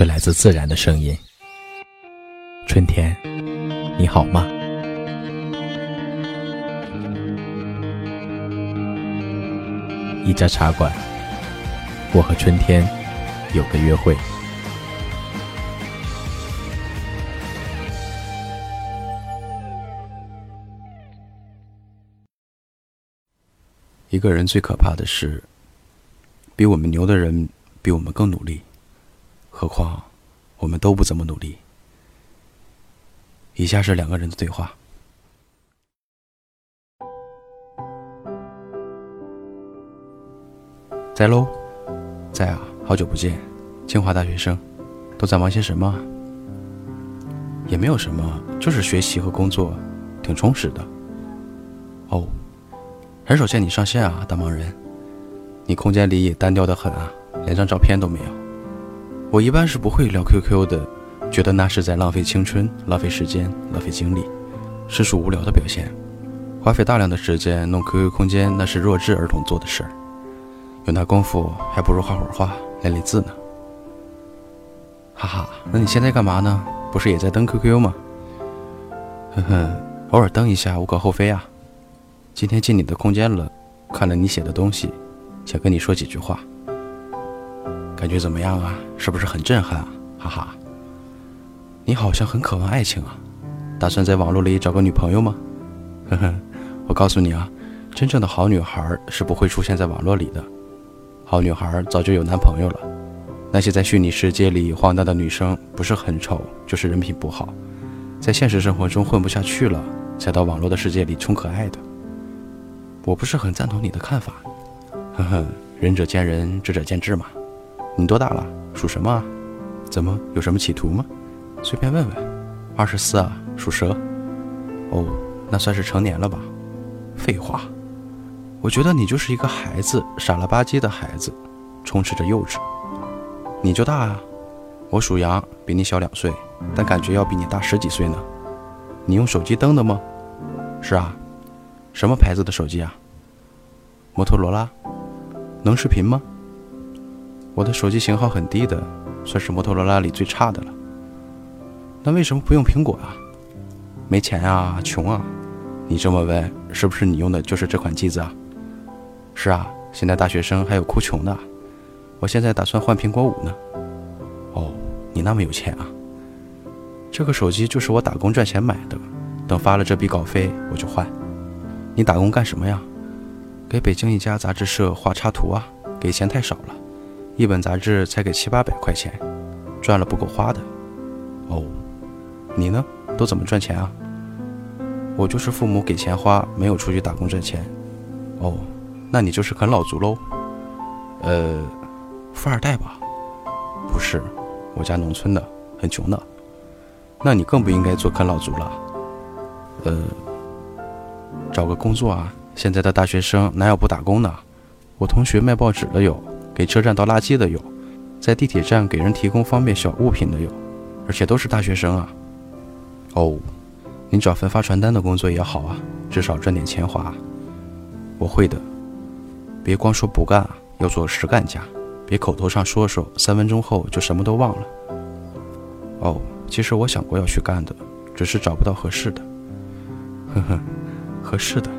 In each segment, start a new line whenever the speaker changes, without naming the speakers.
这来自自然的声音。春天，你好吗？一家茶馆，我和春天有个约会。
一个人最可怕的是，比我们牛的人比我们更努力，何况我们都不怎么努力。以下是两个人的对话。在喽，在啊，好久不见，清华大学生，都在忙些什么？也没有什么，就是学习和工作，挺充实的。哦，很少见你上线啊，大忙人，你空间里也单调的很啊，连张照片都没有。我一般是不会聊 QQ 的，觉得那是在浪费青春、浪费时间、浪费精力，实属无聊的表现。花费大量的时间弄 QQ 空间，那是弱智儿童做的事儿。有那功夫，还不如画会儿画、练练字呢。哈哈，那你现在干嘛呢？不是也在登 QQ 吗？哼哼，偶尔登一下无可厚非啊。今天进你的空间了，看了你写的东西，想跟你说几句话。感觉怎么样啊？是不是很震撼啊？哈哈。你好像很渴望爱情啊，打算在网络里找个女朋友吗？呵呵，我告诉你啊，真正的好女孩是不会出现在网络里的。好女孩早就有男朋友了，那些在虚拟世界里荒诞的女生，不是很丑，就是人品不好，在现实生活中混不下去了，才到网络的世界里充可爱的。我不是很赞同你的看法，呵呵，仁者见仁，智者见智嘛。你多大了？属什么啊？怎么有什么企图吗？随便问问。二十四啊，属蛇。哦，那算是成年了吧？废话。我觉得你就是一个孩子，傻了吧唧的孩子，充斥着幼稚。你就大啊，我属羊，比你小两岁，但感觉要比你大十几岁呢。你用手机登的吗？是啊，什么牌子的手机啊？摩托罗拉，能视频吗？我的手机型号很低的，算是摩托罗拉里最差的了。那为什么不用苹果啊？没钱啊，穷啊？你这么问，是不是你用的就是这款机子啊？是啊，现在大学生还有哭穷的。我现在打算换苹果五呢。哦，你那么有钱啊？这个手机就是我打工赚钱买的，等发了这笔稿费我就换。你打工干什么呀？给北京一家杂志社画插图啊，给钱太少了，一本杂志才给七八百块钱，赚了不够花的。哦，你呢？都怎么赚钱啊？我就是父母给钱花，没有出去打工挣钱。哦。那你就是啃老族喽，呃，富二代吧？不是，我家农村的，很穷的。那你更不应该做啃老族了。呃，找个工作啊！现在的大学生哪有不打工的？我同学卖报纸的有，给车站倒垃圾的有，在地铁站给人提供方便小物品的有，而且都是大学生啊。哦，你找份发传单的工作也好啊，至少赚点钱花。我会的。别光说不干啊，要做实干家。别口头上说说，三分钟后就什么都忘了。哦，其实我想过要去干的，只是找不到合适的。呵呵，合适的，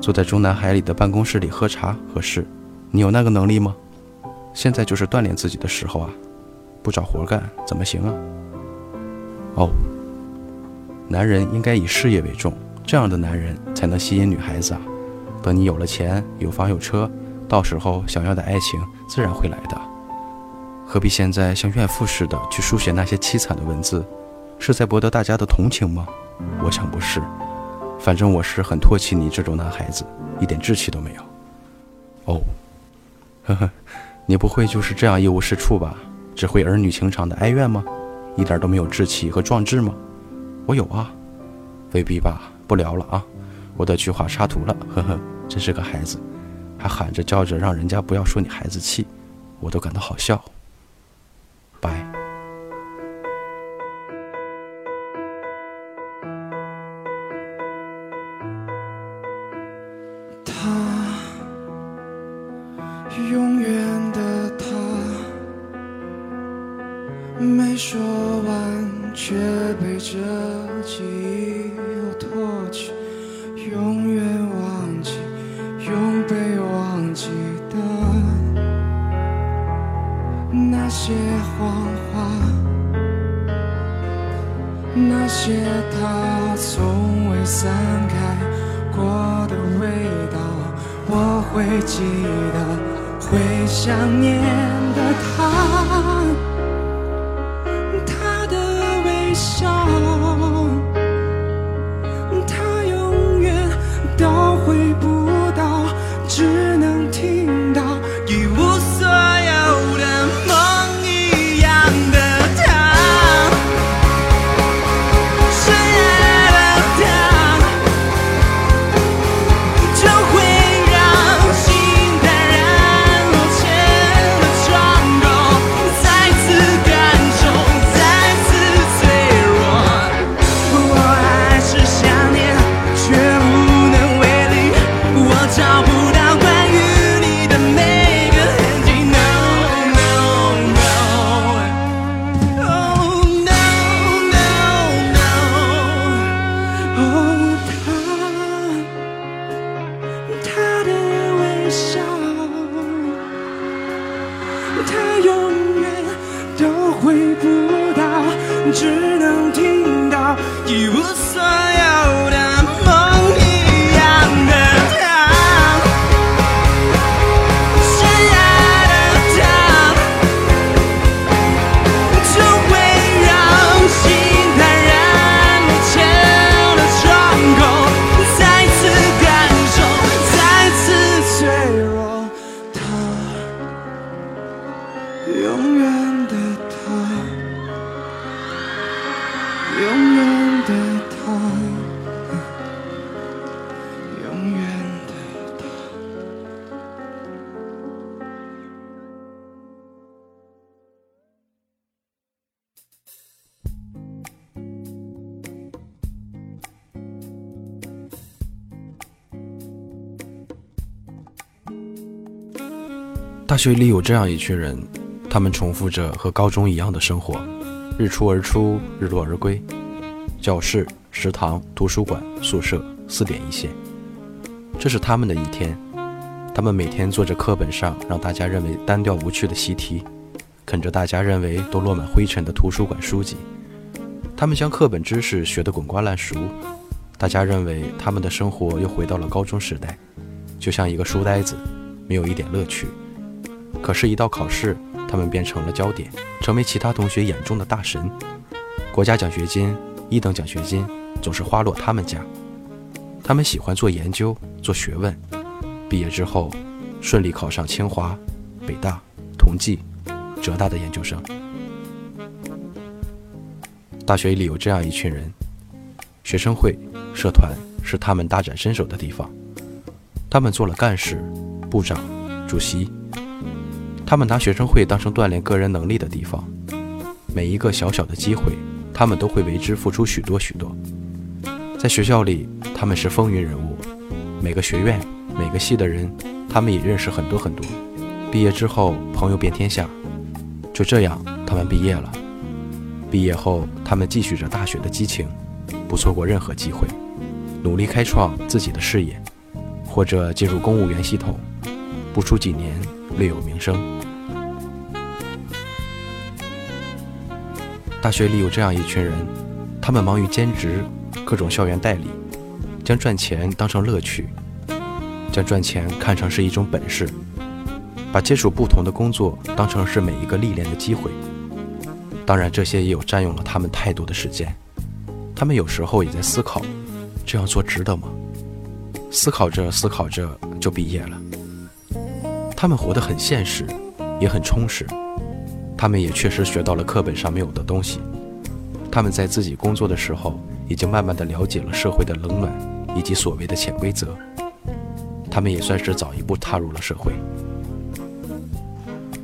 坐在中南海里的办公室里喝茶合适。你有那个能力吗？现在就是锻炼自己的时候啊，不找活干怎么行啊？哦，男人应该以事业为重，这样的男人才能吸引女孩子啊。等你有了钱，有房有车。到时候想要的爱情自然会来的，何必现在像怨妇似的去书写那些凄惨的文字，是在博得大家的同情吗？我想不是，反正我是很唾弃你这种男孩子，一点志气都没有。哦，呵呵，你不会就是这样一无是处吧？只会儿女情长的哀怨吗？一点都没有志气和壮志吗？我有啊，未必吧？不聊了啊，我得去画插图了。呵呵，真是个孩子。还喊着叫着，让人家不要说你孩子气，我都感到好笑。
那些谎话，那些他从未散开过的味道，我会记得，会想念的他。他的微笑，只能听到一无所有的梦一样的他，深爱的他，就会让心坦然落前的窗口，再次感受，再次脆弱。他。永远
大学里有这样一群人，他们重复着和高中一样的生活，日出而出，日落而归。教室、食堂、图书馆、宿舍，四点一线，这是他们的一天。他们每天做着课本上让大家认为单调无趣的习题，啃着大家认为都落满灰尘的图书馆书籍。他们将课本知识学得滚瓜烂熟，大家认为他们的生活又回到了高中时代，就像一个书呆子，没有一点乐趣。可是，一到考试，他们便成了焦点，成为其他同学眼中的大神。国家奖学金、一等奖学金总是花落他们家。他们喜欢做研究、做学问，毕业之后顺利考上清华、北大、同济、浙大的研究生。大学里有这样一群人，学生会、社团是他们大展身手的地方。他们做了干事、部长、主席。他们拿学生会当成锻炼个人能力的地方，每一个小小的机会，他们都会为之付出许多许多。在学校里，他们是风云人物，每个学院、每个系的人，他们也认识很多很多。毕业之后，朋友遍天下。就这样，他们毕业了。毕业后，他们继续着大学的激情，不错过任何机会，努力开创自己的事业，或者进入公务员系统，不出几年略有名声。大学里有这样一群人，他们忙于兼职，各种校园代理，将赚钱当成乐趣，将赚钱看成是一种本事，把接触不同的工作当成是每一个历练的机会。当然，这些也有占用了他们太多的时间。他们有时候也在思考，这样做值得吗？思考着思考着就毕业了。他们活得很现实，也很充实。他们也确实学到了课本上没有的东西。他们在自己工作的时候，已经慢慢的了解了社会的冷暖以及所谓的潜规则。他们也算是早一步踏入了社会。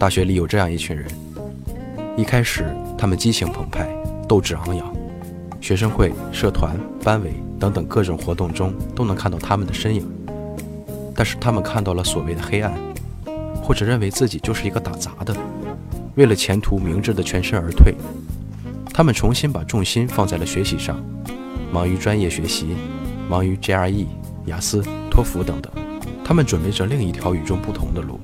大学里有这样一群人，一开始他们激情澎湃，斗志昂扬，学生会、社团、班委等等各种活动中都能看到他们的身影。但是他们看到了所谓的黑暗，或者认为自己就是一个打杂的。为了前途明智的全身而退，他们重新把重心放在了学习上，忙于专业学习，忙于 GRE、雅思、托福等等。他们准备着另一条与众不同的路，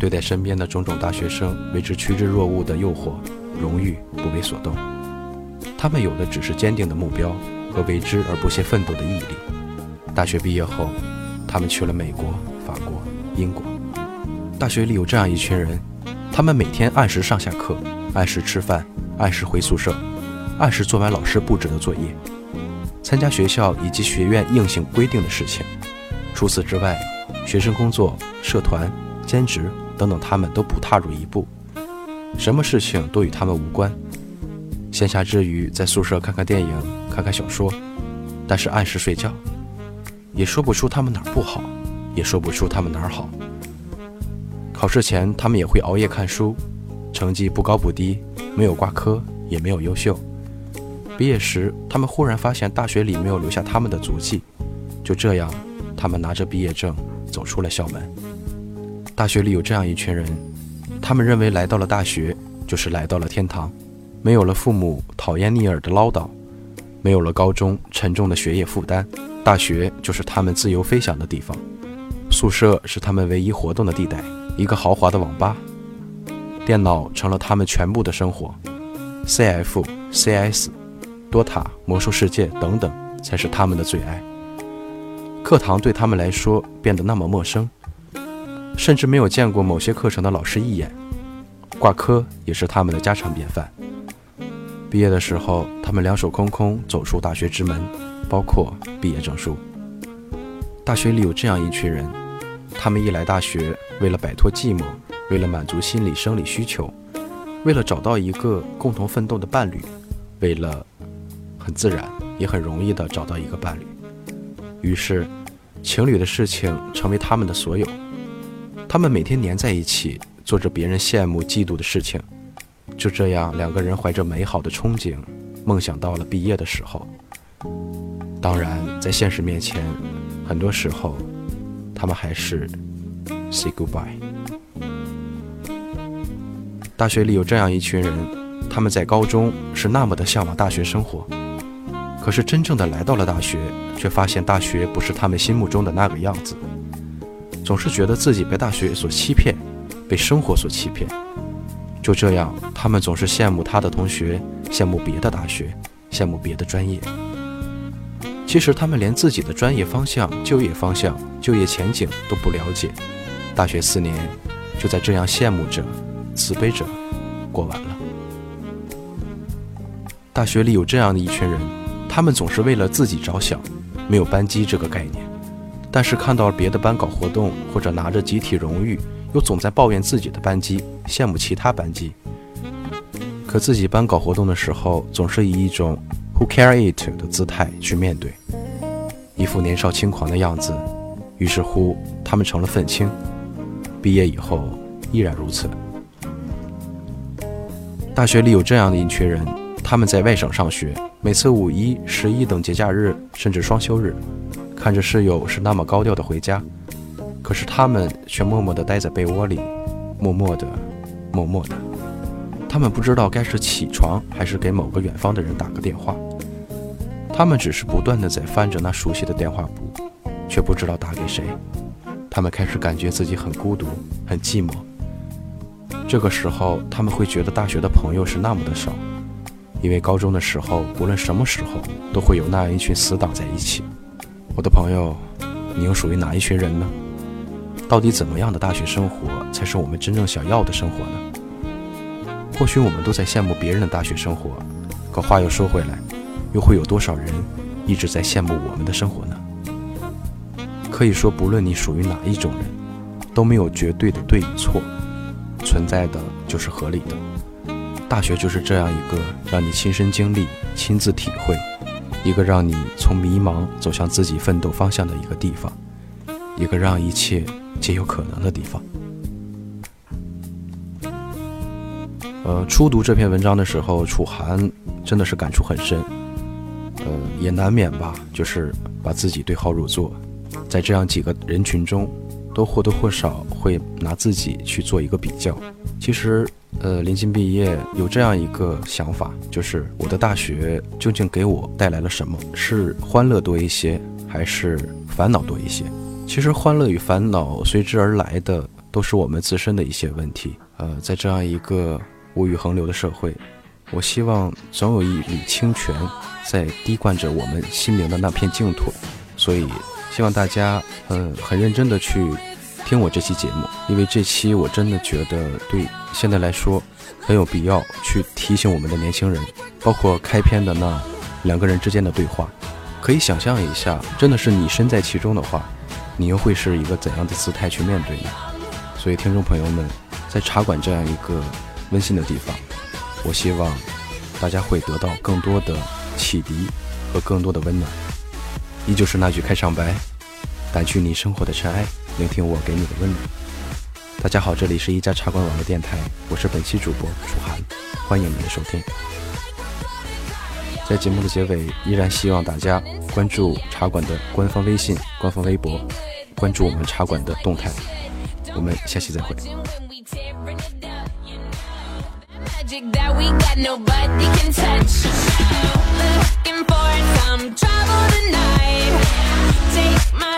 对待身边的种种大学生为之趋之若鹜的诱惑、荣誉不为所动。他们有的只是坚定的目标和为之而不懈奋斗的毅力。大学毕业后，他们去了美国、法国、英国。大学里有这样一群人，他们每天按时上下课，按时吃饭，按时回宿舍，按时做完老师布置的作业，参加学校以及学院硬性规定的事情。除此之外，学生工作、社团、兼职等等，他们都不踏入一步，什么事情都与他们无关。闲暇之余，在宿舍看看电影，看看小说，但是按时睡觉。也说不出他们哪儿不好，也说不出他们哪儿好。考试前，他们也会熬夜看书，成绩不高不低，没有挂科，也没有优秀。毕业时，他们忽然发现大学里没有留下他们的足迹。就这样，他们拿着毕业证走出了校门。大学里有这样一群人，他们认为来到了大学就是来到了天堂，没有了父母讨厌逆耳的唠叨，没有了高中沉重的学业负担。大学就是他们自由飞翔的地方，宿舍是他们唯一活动的地带，一个豪华的网吧，电脑成了他们全部的生活，CF、CS、多塔、魔兽世界等等才是他们的最爱。课堂对他们来说变得那么陌生，甚至没有见过某些课程的老师一眼，挂科也是他们的家常便饭。毕业的时候，他们两手空空走出大学之门。包括毕业证书。大学里有这样一群人，他们一来大学，为了摆脱寂寞，为了满足心理生理需求，为了找到一个共同奋斗的伴侣，为了很自然也很容易的找到一个伴侣。于是，情侣的事情成为他们的所有。他们每天黏在一起，做着别人羡慕嫉妒的事情。就这样，两个人怀着美好的憧憬，梦想到了毕业的时候。当然，在现实面前，很多时候，他们还是 say goodbye。大学里有这样一群人，他们在高中是那么的向往大学生活，可是真正的来到了大学，却发现大学不是他们心目中的那个样子，总是觉得自己被大学所欺骗，被生活所欺骗。就这样，他们总是羡慕他的同学，羡慕别的大学，羡慕别的专业。其实他们连自己的专业方向、就业方向、就业前景都不了解，大学四年就在这样羡慕着、自卑着过完了。大学里有这样的一群人，他们总是为了自己着想，没有班级这个概念，但是看到别的班搞活动或者拿着集体荣誉，又总在抱怨自己的班级，羡慕其他班级。可自己班搞活动的时候，总是以一种。Who care it 的姿态去面对，一副年少轻狂的样子。于是乎，他们成了愤青。毕业以后依然如此。大学里有这样的一群人，他们在外省上学，每次五一、十一等节假日，甚至双休日，看着室友是那么高调的回家，可是他们却默默地待在被窝里，默默地，默默地。他们不知道该是起床，还是给某个远方的人打个电话。他们只是不断的在翻着那熟悉的电话簿，却不知道打给谁。他们开始感觉自己很孤独，很寂寞。这个时候，他们会觉得大学的朋友是那么的少，因为高中的时候，无论什么时候，都会有那样一群死党在一起。我的朋友，你又属于哪一群人呢？到底怎么样的大学生活才是我们真正想要的生活呢？或许我们都在羡慕别人的大学生活，可话又说回来。又会有多少人一直在羡慕我们的生活呢？可以说，不论你属于哪一种人，都没有绝对的对与错，存在的就是合理的。大学就是这样一个让你亲身经历、亲自体会，一个让你从迷茫走向自己奋斗方向的一个地方，一个让一切皆有可能的地方。呃，初读这篇文章的时候，楚寒真的是感触很深。呃，也难免吧，就是把自己对号入座，在这样几个人群中，都或多或少会拿自己去做一个比较。其实呃，临近毕业，有这样一个想法，就是我的大学究竟给我带来了什么？是欢乐多一些，还是烦恼多一些？其实，欢乐与烦恼随之而来的，都是我们自身的一些问题。呃，在这样一个物欲横流的社会，我希望总有一缕清泉在滴灌着我们心灵的那片净土。所以，希望大家，呃，很认真的去听我这期节目，因为这期我真的觉得对现在来说很有必要去提醒我们的年轻人，包括开篇的那两个人之间的对话，可以想象一下，真的是你身在其中的话，你又会是一个怎样的姿态去面对呢？所以，听众朋友们，在茶馆这样一个温馨的地方，我希望大家会得到更多的启迪和更多的温暖。依旧是那句开场白：掸去你生活的尘埃，聆听我给你的温暖。大家好，这里是一家茶馆网络电台，我是本期主播楚涵，欢迎您的收听。在节目的结尾，依然希望大家关注茶馆的官方微信、官方微博，关注我们茶馆的动态。我们下期再会。
Magic that we got nobody can touch. Looking for some trouble tonight. Take my